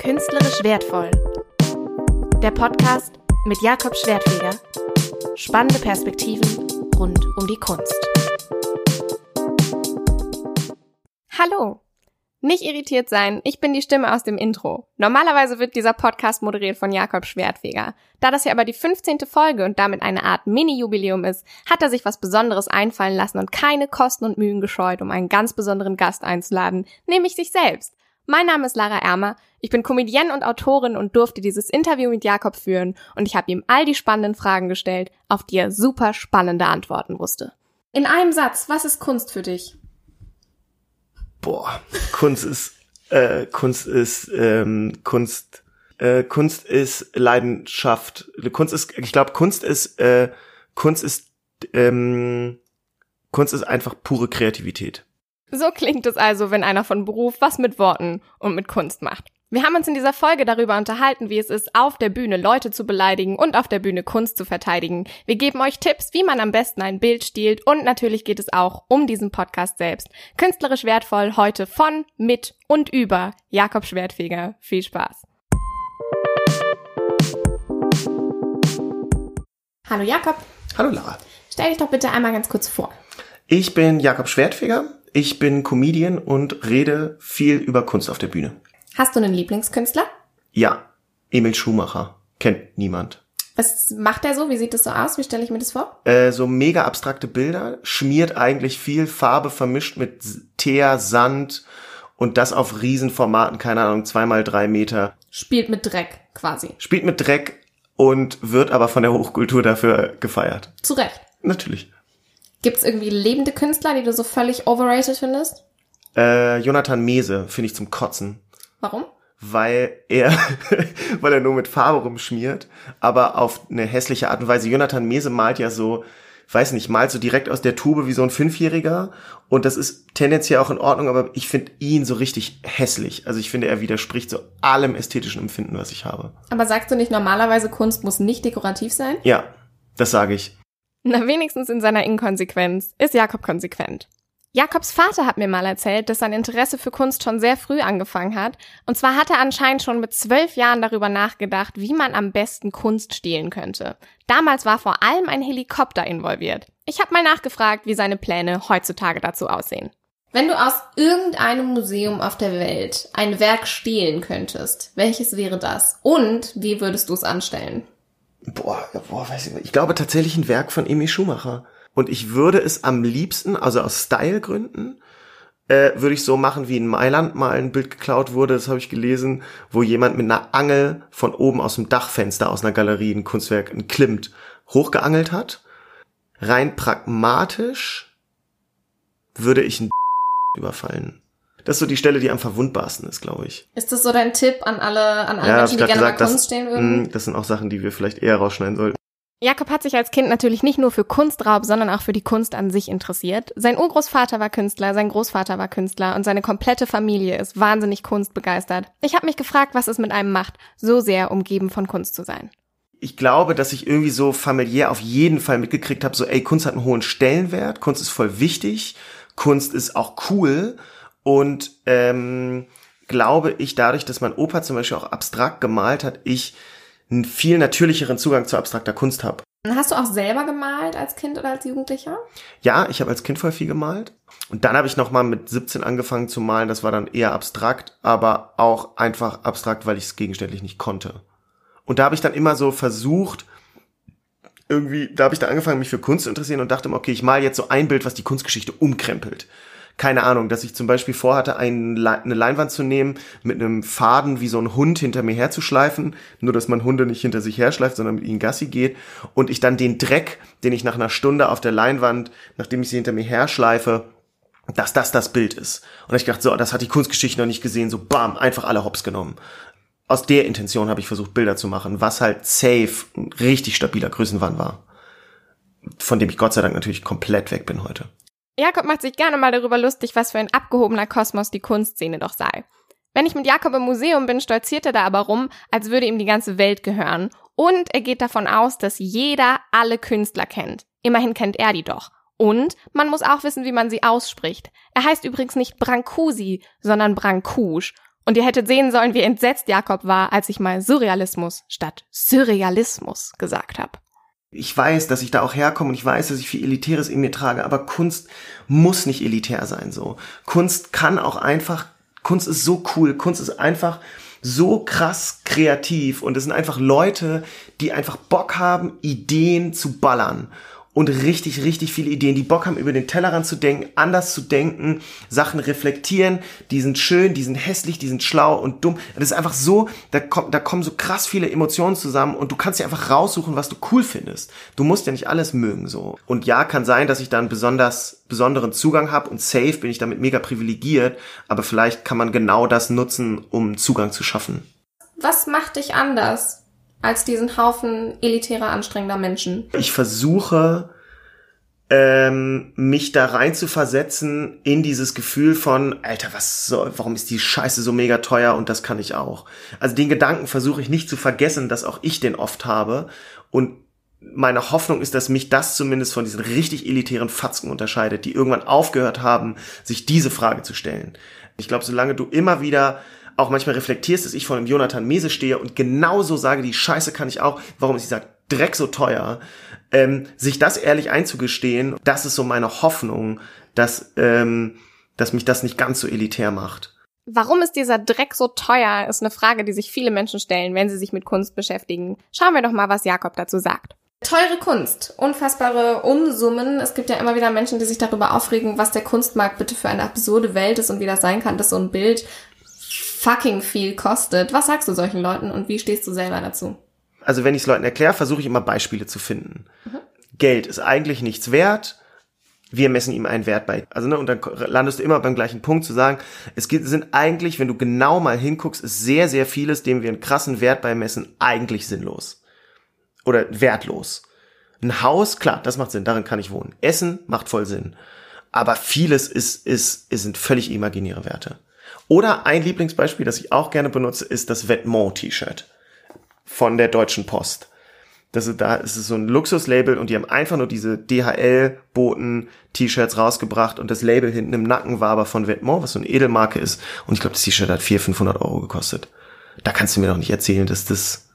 Künstlerisch wertvoll. Der Podcast mit Jakob Schwertfeger. Spannende Perspektiven rund um die Kunst. Hallo! Nicht irritiert sein, ich bin die Stimme aus dem Intro. Normalerweise wird dieser Podcast moderiert von Jakob Schwertfeger. Da das hier aber die 15. Folge und damit eine Art Mini-Jubiläum ist, hat er sich was Besonderes einfallen lassen und keine Kosten und Mühen gescheut, um einen ganz besonderen Gast einzuladen, nämlich sich selbst. Mein Name ist Lara Ermer, ich bin Comedienne und Autorin und durfte dieses Interview mit Jakob führen und ich habe ihm all die spannenden Fragen gestellt, auf die er super spannende Antworten wusste. In einem Satz, was ist Kunst für dich? Boah, Kunst ist, äh, Kunst ist, ähm, Kunst, äh, Kunst ist Leidenschaft. Kunst ist, ich glaube, Kunst ist, äh, Kunst ist, ähm, Kunst ist einfach pure Kreativität. So klingt es also, wenn einer von Beruf was mit Worten und mit Kunst macht. Wir haben uns in dieser Folge darüber unterhalten, wie es ist, auf der Bühne Leute zu beleidigen und auf der Bühne Kunst zu verteidigen. Wir geben euch Tipps, wie man am besten ein Bild stiehlt und natürlich geht es auch um diesen Podcast selbst. Künstlerisch wertvoll heute von, mit und über Jakob Schwertfeger. Viel Spaß. Hallo Jakob. Hallo Lara. Stell dich doch bitte einmal ganz kurz vor. Ich bin Jakob Schwertfeger. Ich bin Comedian und rede viel über Kunst auf der Bühne. Hast du einen Lieblingskünstler? Ja, Emil Schumacher. Kennt niemand. Was macht er so? Wie sieht das so aus? Wie stelle ich mir das vor? Äh, so mega abstrakte Bilder, schmiert eigentlich viel Farbe vermischt mit Teer, Sand und das auf Riesenformaten, keine Ahnung, zweimal drei Meter. Spielt mit Dreck quasi. Spielt mit Dreck und wird aber von der Hochkultur dafür gefeiert. Zu Recht. Natürlich. Gibt es irgendwie lebende Künstler, die du so völlig overrated findest? Äh, Jonathan Mese finde ich zum Kotzen. Warum? Weil er, weil er nur mit Farbe rumschmiert, aber auf eine hässliche Art und Weise. Jonathan Mese malt ja so, weiß nicht, malt so direkt aus der Tube wie so ein Fünfjähriger und das ist tendenziell auch in Ordnung, aber ich finde ihn so richtig hässlich. Also ich finde, er widerspricht so allem ästhetischen Empfinden, was ich habe. Aber sagst du nicht, normalerweise Kunst muss nicht dekorativ sein? Ja, das sage ich. Na, wenigstens in seiner Inkonsequenz ist Jakob konsequent. Jakobs Vater hat mir mal erzählt, dass sein Interesse für Kunst schon sehr früh angefangen hat. Und zwar hat er anscheinend schon mit zwölf Jahren darüber nachgedacht, wie man am besten Kunst stehlen könnte. Damals war vor allem ein Helikopter involviert. Ich habe mal nachgefragt, wie seine Pläne heutzutage dazu aussehen. Wenn du aus irgendeinem Museum auf der Welt ein Werk stehlen könntest, welches wäre das? Und wie würdest du es anstellen? Boah, boah, weiß ich nicht. Ich glaube tatsächlich ein Werk von Emil Schumacher. Und ich würde es am liebsten, also aus Stylegründen, äh, würde ich so machen, wie in Mailand mal ein Bild geklaut wurde, das habe ich gelesen, wo jemand mit einer Angel von oben aus dem Dachfenster aus einer Galerie ein Kunstwerk, ein Klimt, hochgeangelt hat. Rein pragmatisch würde ich ein überfallen. Das ist so die Stelle, die am verwundbarsten ist, glaube ich. Ist das so dein Tipp an alle, an alle ja, Menschen, die gerne gesagt, mal Kunst stehen würden? Mh, das sind auch Sachen, die wir vielleicht eher rausschneiden sollten. Jakob hat sich als Kind natürlich nicht nur für Kunstraub, sondern auch für die Kunst an sich interessiert. Sein Urgroßvater war Künstler, sein Großvater war Künstler und seine komplette Familie ist wahnsinnig kunstbegeistert. Ich habe mich gefragt, was es mit einem macht, so sehr umgeben von Kunst zu sein. Ich glaube, dass ich irgendwie so familiär auf jeden Fall mitgekriegt habe, so ey, Kunst hat einen hohen Stellenwert, Kunst ist voll wichtig, Kunst ist auch cool und ähm, glaube ich dadurch, dass mein Opa zum Beispiel auch abstrakt gemalt hat, ich einen viel natürlicheren Zugang zu abstrakter Kunst habe. Hast du auch selber gemalt als Kind oder als Jugendlicher? Ja, ich habe als Kind voll viel gemalt. Und dann habe ich noch mal mit 17 angefangen zu malen. Das war dann eher abstrakt, aber auch einfach abstrakt, weil ich es gegenständlich nicht konnte. Und da habe ich dann immer so versucht, irgendwie, da habe ich dann angefangen, mich für Kunst zu interessieren und dachte mir, okay, ich mal jetzt so ein Bild, was die Kunstgeschichte umkrempelt keine Ahnung, dass ich zum Beispiel vorhatte, ein, eine Leinwand zu nehmen, mit einem Faden wie so ein Hund hinter mir herzuschleifen, nur dass man Hunde nicht hinter sich herschleift, sondern mit ihnen Gassi geht und ich dann den Dreck, den ich nach einer Stunde auf der Leinwand, nachdem ich sie hinter mir herschleife, dass das das Bild ist. Und ich dachte, so, das hat die Kunstgeschichte noch nicht gesehen, so bam, einfach alle hops genommen. Aus der Intention habe ich versucht, Bilder zu machen, was halt safe ein richtig stabiler Größenwahn war. Von dem ich Gott sei Dank natürlich komplett weg bin heute. Jakob macht sich gerne mal darüber lustig, was für ein abgehobener Kosmos die Kunstszene doch sei. Wenn ich mit Jakob im Museum bin, stolziert er da aber rum, als würde ihm die ganze Welt gehören. Und er geht davon aus, dass jeder alle Künstler kennt. Immerhin kennt er die doch. Und man muss auch wissen, wie man sie ausspricht. Er heißt übrigens nicht Brancusi, sondern Brancusch. Und ihr hättet sehen sollen, wie entsetzt Jakob war, als ich mal Surrealismus statt Surrealismus gesagt habe. Ich weiß, dass ich da auch herkomme und ich weiß, dass ich viel Elitäres in mir trage, aber Kunst muss nicht elitär sein so. Kunst kann auch einfach, Kunst ist so cool, Kunst ist einfach so krass kreativ und es sind einfach Leute, die einfach Bock haben, Ideen zu ballern und richtig, richtig viele Ideen, die Bock haben, über den Tellerrand zu denken, anders zu denken, Sachen reflektieren, die sind schön, die sind hässlich, die sind schlau und dumm. Das ist einfach so, da, kommt, da kommen so krass viele Emotionen zusammen und du kannst dir einfach raussuchen, was du cool findest. Du musst ja nicht alles mögen so. Und ja, kann sein, dass ich da einen besonders, besonderen Zugang habe und safe bin ich damit mega privilegiert, aber vielleicht kann man genau das nutzen, um Zugang zu schaffen. Was macht dich anders? Als diesen Haufen elitärer, anstrengender Menschen? Ich versuche, ähm, mich da rein zu versetzen in dieses Gefühl von, Alter, was soll, warum ist die Scheiße so mega teuer und das kann ich auch. Also den Gedanken versuche ich nicht zu vergessen, dass auch ich den oft habe und meine Hoffnung ist, dass mich das zumindest von diesen richtig elitären Fatzken unterscheidet, die irgendwann aufgehört haben, sich diese Frage zu stellen. Ich glaube, solange du immer wieder auch manchmal reflektierst, dass ich vor einem Jonathan Mese stehe und genauso sage, die Scheiße kann ich auch, warum ist dieser Dreck so teuer, ähm, sich das ehrlich einzugestehen, das ist so meine Hoffnung, dass, ähm, dass mich das nicht ganz so elitär macht. Warum ist dieser Dreck so teuer, ist eine Frage, die sich viele Menschen stellen, wenn sie sich mit Kunst beschäftigen. Schauen wir doch mal, was Jakob dazu sagt. Teure Kunst, unfassbare Unsummen. Es gibt ja immer wieder Menschen, die sich darüber aufregen, was der Kunstmarkt bitte für eine absurde Welt ist und wie das sein kann, dass so ein Bild fucking viel kostet. Was sagst du solchen Leuten und wie stehst du selber dazu? Also wenn ich es Leuten erkläre, versuche ich immer Beispiele zu finden. Mhm. Geld ist eigentlich nichts wert. Wir messen ihm einen Wert bei. Also, ne, und dann landest du immer beim gleichen Punkt zu sagen, es gibt, sind eigentlich, wenn du genau mal hinguckst, ist sehr, sehr vieles, dem wir einen krassen Wert beimessen, eigentlich sinnlos. Oder wertlos. Ein Haus, klar, das macht Sinn, darin kann ich wohnen. Essen macht voll Sinn. Aber vieles ist, ist, ist sind völlig imaginäre Werte. Oder ein Lieblingsbeispiel, das ich auch gerne benutze, ist das Vetements-T-Shirt von der Deutschen Post. Das ist, da ist es so ein Luxuslabel und die haben einfach nur diese DHL-Boten-T-Shirts rausgebracht und das Label hinten im Nacken war aber von Vetements, was so eine Edelmarke ist. Und ich glaube, das T-Shirt hat 400, 500 Euro gekostet. Da kannst du mir doch nicht erzählen, dass das,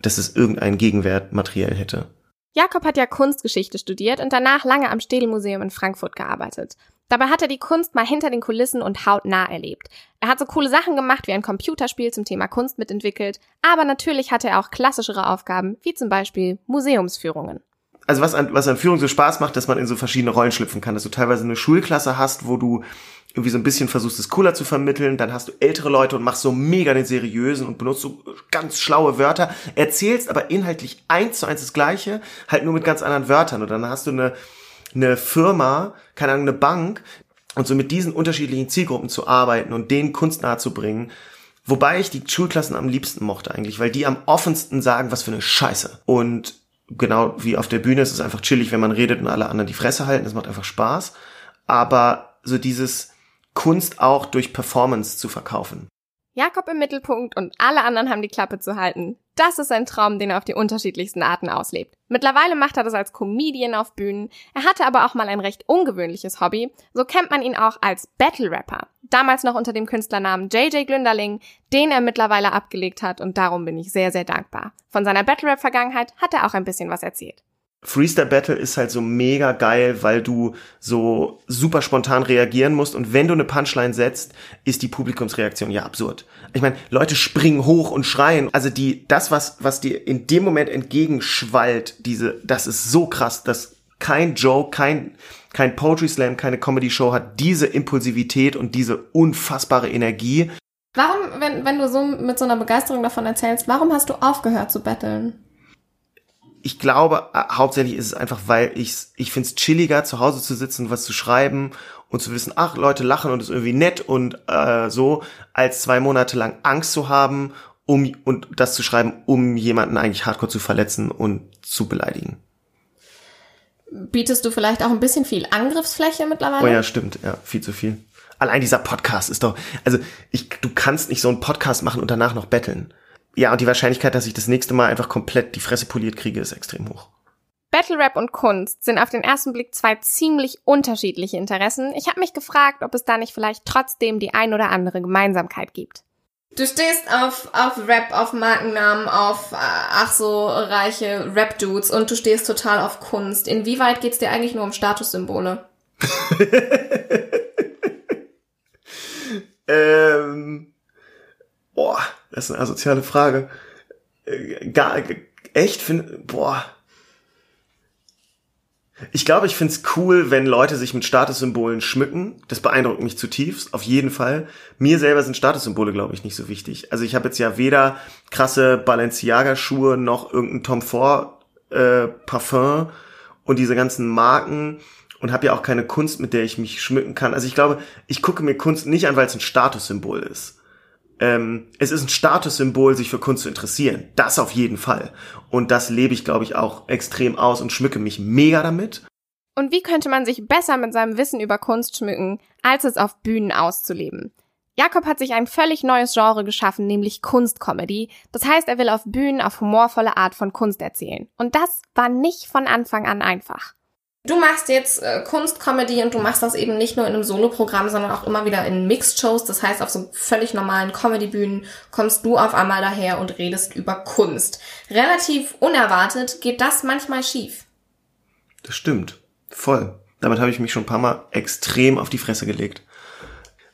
dass es irgendeinen Gegenwert materiell hätte. Jakob hat ja Kunstgeschichte studiert und danach lange am Städelmuseum in Frankfurt gearbeitet. Dabei hat er die Kunst mal hinter den Kulissen und hautnah erlebt. Er hat so coole Sachen gemacht wie ein Computerspiel zum Thema Kunst mitentwickelt, aber natürlich hatte er auch klassischere Aufgaben, wie zum Beispiel Museumsführungen. Also was an, was an Führung so Spaß macht, dass man in so verschiedene Rollen schlüpfen kann, dass du teilweise eine Schulklasse hast, wo du irgendwie so ein bisschen versuchst, es cooler zu vermitteln, dann hast du ältere Leute und machst so mega den seriösen und benutzt so ganz schlaue Wörter, erzählst aber inhaltlich eins zu eins das Gleiche, halt nur mit ganz anderen Wörtern und dann hast du eine eine Firma, keine Ahnung, eine Bank und so mit diesen unterschiedlichen Zielgruppen zu arbeiten und denen Kunst nahezubringen. Wobei ich die Schulklassen am liebsten mochte eigentlich, weil die am offensten sagen, was für eine Scheiße. Und genau wie auf der Bühne ist es einfach chillig, wenn man redet und alle anderen die Fresse halten. Das macht einfach Spaß. Aber so dieses Kunst auch durch Performance zu verkaufen. Jakob im Mittelpunkt und alle anderen haben die Klappe zu halten. Das ist ein Traum, den er auf die unterschiedlichsten Arten auslebt. Mittlerweile macht er das als Comedian auf Bühnen. Er hatte aber auch mal ein recht ungewöhnliches Hobby. So kennt man ihn auch als Battle Rapper. Damals noch unter dem Künstlernamen JJ Glünderling, den er mittlerweile abgelegt hat und darum bin ich sehr, sehr dankbar. Von seiner Battle Rap Vergangenheit hat er auch ein bisschen was erzählt. Freestyle Battle ist halt so mega geil, weil du so super spontan reagieren musst und wenn du eine Punchline setzt, ist die Publikumsreaktion ja absurd. Ich meine, Leute springen hoch und schreien. Also die das was was dir in dem Moment entgegenschwallt, diese das ist so krass, dass kein Joke, kein kein Poetry Slam, keine Comedy Show hat diese Impulsivität und diese unfassbare Energie. Warum, wenn, wenn du so mit so einer Begeisterung davon erzählst, warum hast du aufgehört zu battlen? Ich glaube, äh, hauptsächlich ist es einfach, weil ich ich finde es chilliger, zu Hause zu sitzen, was zu schreiben und zu wissen, ach, Leute lachen und ist irgendwie nett und äh, so, als zwei Monate lang Angst zu haben, um und das zu schreiben, um jemanden eigentlich hardcore zu verletzen und zu beleidigen. Bietest du vielleicht auch ein bisschen viel Angriffsfläche mittlerweile? Oh ja, stimmt, ja, viel zu viel. Allein dieser Podcast ist doch, also ich, du kannst nicht so einen Podcast machen und danach noch betteln ja, und die Wahrscheinlichkeit, dass ich das nächste Mal einfach komplett die Fresse poliert kriege, ist extrem hoch. Battle Rap und Kunst sind auf den ersten Blick zwei ziemlich unterschiedliche Interessen. Ich habe mich gefragt, ob es da nicht vielleicht trotzdem die ein oder andere Gemeinsamkeit gibt. Du stehst auf, auf Rap, auf Markennamen, auf äh, ach so reiche Rap-Dudes und du stehst total auf Kunst. Inwieweit geht's dir eigentlich nur um Statussymbole? ähm, boah, das ist eine asoziale Frage. Äh, gar, echt, find, boah, ich glaube, ich find's cool, wenn Leute sich mit Statussymbolen schmücken. Das beeindruckt mich zutiefst, auf jeden Fall. Mir selber sind Statussymbole, glaube ich, nicht so wichtig. Also ich habe jetzt ja weder krasse Balenciaga-Schuhe noch irgendein Tom Ford äh, Parfum und diese ganzen Marken und habe ja auch keine Kunst, mit der ich mich schmücken kann. Also ich glaube, ich gucke mir Kunst nicht an, weil es ein Statussymbol ist ähm, es ist ein Statussymbol, sich für Kunst zu interessieren. Das auf jeden Fall. Und das lebe ich, glaube ich, auch extrem aus und schmücke mich mega damit. Und wie könnte man sich besser mit seinem Wissen über Kunst schmücken, als es auf Bühnen auszuleben? Jakob hat sich ein völlig neues Genre geschaffen, nämlich Kunstcomedy. Das heißt, er will auf Bühnen auf humorvolle Art von Kunst erzählen. Und das war nicht von Anfang an einfach. Du machst jetzt äh, Kunstcomedy und du machst das eben nicht nur in einem Soloprogramm, sondern auch immer wieder in Mixed-Shows. Das heißt, auf so völlig normalen Comedy-Bühnen kommst du auf einmal daher und redest über Kunst. Relativ unerwartet geht das manchmal schief. Das stimmt. Voll. Damit habe ich mich schon ein paar Mal extrem auf die Fresse gelegt.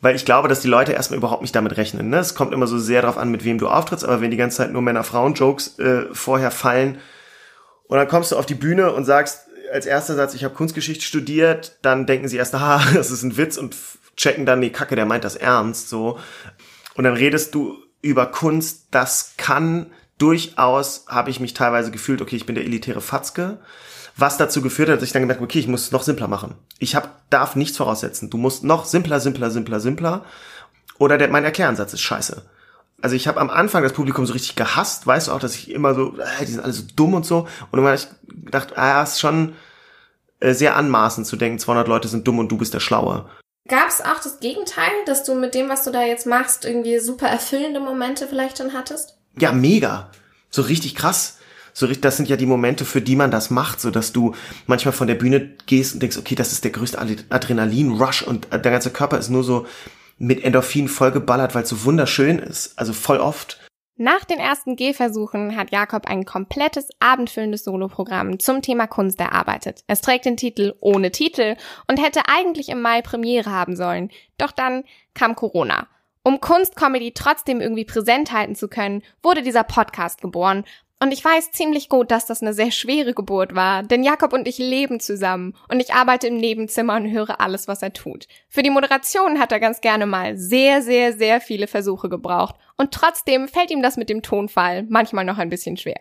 Weil ich glaube, dass die Leute erstmal überhaupt nicht damit rechnen. Ne? Es kommt immer so sehr darauf an, mit wem du auftrittst, aber wenn die ganze Zeit nur Männer-Frauen-Jokes äh, vorher fallen und dann kommst du auf die Bühne und sagst, als erster Satz, ich habe Kunstgeschichte studiert, dann denken sie erst, aha, das ist ein Witz und checken dann, nee, Kacke, der meint das ernst, so. Und dann redest du über Kunst, das kann durchaus, habe ich mich teilweise gefühlt, okay, ich bin der elitäre Fatzke, was dazu geführt hat, dass ich dann gemerkt okay, ich muss es noch simpler machen. Ich hab, darf nichts voraussetzen. Du musst noch simpler, simpler, simpler, simpler. Oder der, mein Erkläransatz ist scheiße also ich habe am Anfang das Publikum so richtig gehasst, weißt du auch, dass ich immer so, äh, die sind alle so dumm und so. Und dann habe ich gedacht, ah, ist schon äh, sehr anmaßend zu denken, 200 Leute sind dumm und du bist der Schlaue. Gab es auch das Gegenteil, dass du mit dem, was du da jetzt machst, irgendwie super erfüllende Momente vielleicht dann hattest? Ja, mega. So richtig krass. So richtig, das sind ja die Momente, für die man das macht, so dass du manchmal von der Bühne gehst und denkst, okay, das ist der größte Adrenalin-Rush und der ganze Körper ist nur so mit Endorphin vollgeballert, weil es so wunderschön ist. Also voll oft. Nach den ersten Gehversuchen hat Jakob ein komplettes abendfüllendes Soloprogramm zum Thema Kunst erarbeitet. Es trägt den Titel Ohne Titel und hätte eigentlich im Mai Premiere haben sollen. Doch dann kam Corona. Um Kunstcomedy trotzdem irgendwie präsent halten zu können, wurde dieser Podcast geboren und ich weiß ziemlich gut, dass das eine sehr schwere Geburt war, denn Jakob und ich leben zusammen und ich arbeite im Nebenzimmer und höre alles, was er tut. Für die Moderation hat er ganz gerne mal sehr, sehr, sehr viele Versuche gebraucht und trotzdem fällt ihm das mit dem Tonfall manchmal noch ein bisschen schwer.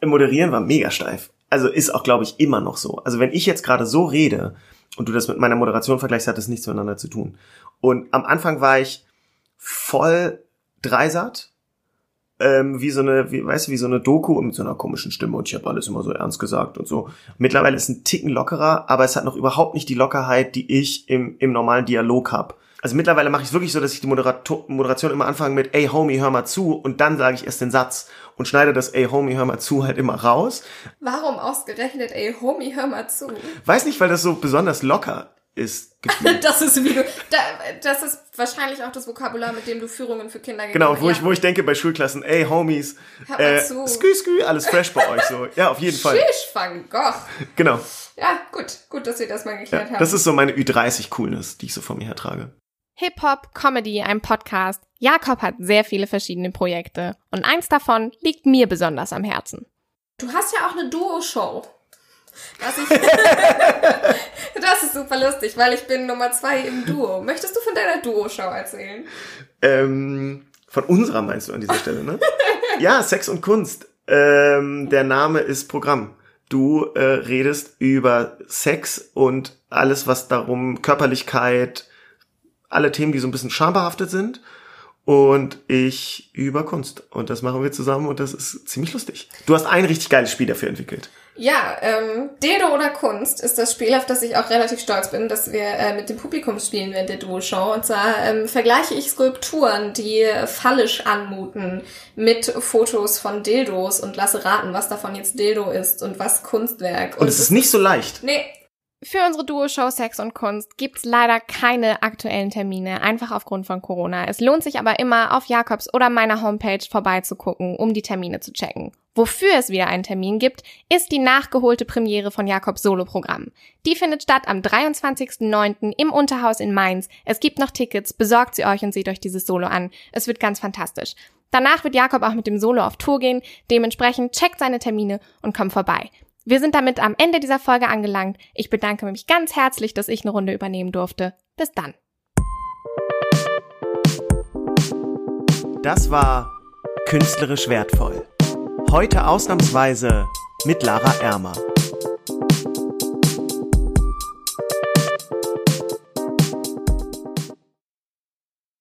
Im Moderieren war mega steif. Also ist auch, glaube ich, immer noch so. Also wenn ich jetzt gerade so rede und du das mit meiner Moderation vergleichst, hat das nichts miteinander zu tun. Und am Anfang war ich voll dreisat ähm, wie so eine, wie, weißt du, wie so eine Doku mit so einer komischen Stimme und ich habe alles immer so ernst gesagt und so. Mittlerweile ist ein Ticken lockerer, aber es hat noch überhaupt nicht die Lockerheit, die ich im, im normalen Dialog hab. Also mittlerweile mache ich es wirklich so, dass ich die Moderator Moderation immer anfange mit Ey Homie, hör mal zu und dann sage ich erst den Satz und schneide das Ey Homie, hör mal zu halt immer raus. Warum ausgerechnet Ey Homie, hör mal zu? Weiß nicht, weil das so besonders locker ist gefühlt. das ist wie du, da, das ist wahrscheinlich auch das Vokabular, mit dem du Führungen für Kinder Genau, wo ja. ich, wo ich denke bei Schulklassen, ey Homies, äh, skü skü, alles fresh bei euch so. Ja, auf jeden Fall. Schisch van Gogh. Genau. Ja, gut, gut, dass wir das mal geklärt ja, haben. Das ist so meine Ü30-Coolness, die ich so von mir her trage. Hip-Hop, Comedy, ein Podcast. Jakob hat sehr viele verschiedene Projekte und eins davon liegt mir besonders am Herzen. Du hast ja auch eine Duo-Show. Was ich das ist super lustig, weil ich bin Nummer zwei im Duo. Möchtest du von deiner Duo-Show erzählen? Ähm, von unserer meinst du an dieser Stelle, ne? ja, Sex und Kunst. Ähm, der Name ist Programm. Du äh, redest über Sex und alles, was darum, Körperlichkeit, alle Themen, die so ein bisschen schambehaftet sind. Und ich über Kunst. Und das machen wir zusammen und das ist ziemlich lustig. Du hast ein richtig geiles Spiel dafür entwickelt. Ja, ähm, Dildo oder Kunst ist das Spiel, auf das ich auch relativ stolz bin, dass wir äh, mit dem Publikum spielen während der Duo-Show. Und zwar ähm, vergleiche ich Skulpturen, die fallisch anmuten, mit Fotos von Dildos und lasse raten, was davon jetzt Dildo ist und was Kunstwerk. Und, und es ist nicht so leicht. Nee, Für unsere Duo-Show Sex und Kunst gibt's leider keine aktuellen Termine, einfach aufgrund von Corona. Es lohnt sich aber immer, auf Jakobs oder meiner Homepage vorbeizugucken, um die Termine zu checken. Wofür es wieder einen Termin gibt, ist die nachgeholte Premiere von Jakobs Soloprogramm. Die findet statt am 23.09. im Unterhaus in Mainz. Es gibt noch Tickets, besorgt sie euch und seht euch dieses Solo an. Es wird ganz fantastisch. Danach wird Jakob auch mit dem Solo auf Tour gehen, dementsprechend checkt seine Termine und kommt vorbei. Wir sind damit am Ende dieser Folge angelangt. Ich bedanke mich ganz herzlich, dass ich eine Runde übernehmen durfte. Bis dann. Das war künstlerisch wertvoll. Heute ausnahmsweise mit Lara Ermer.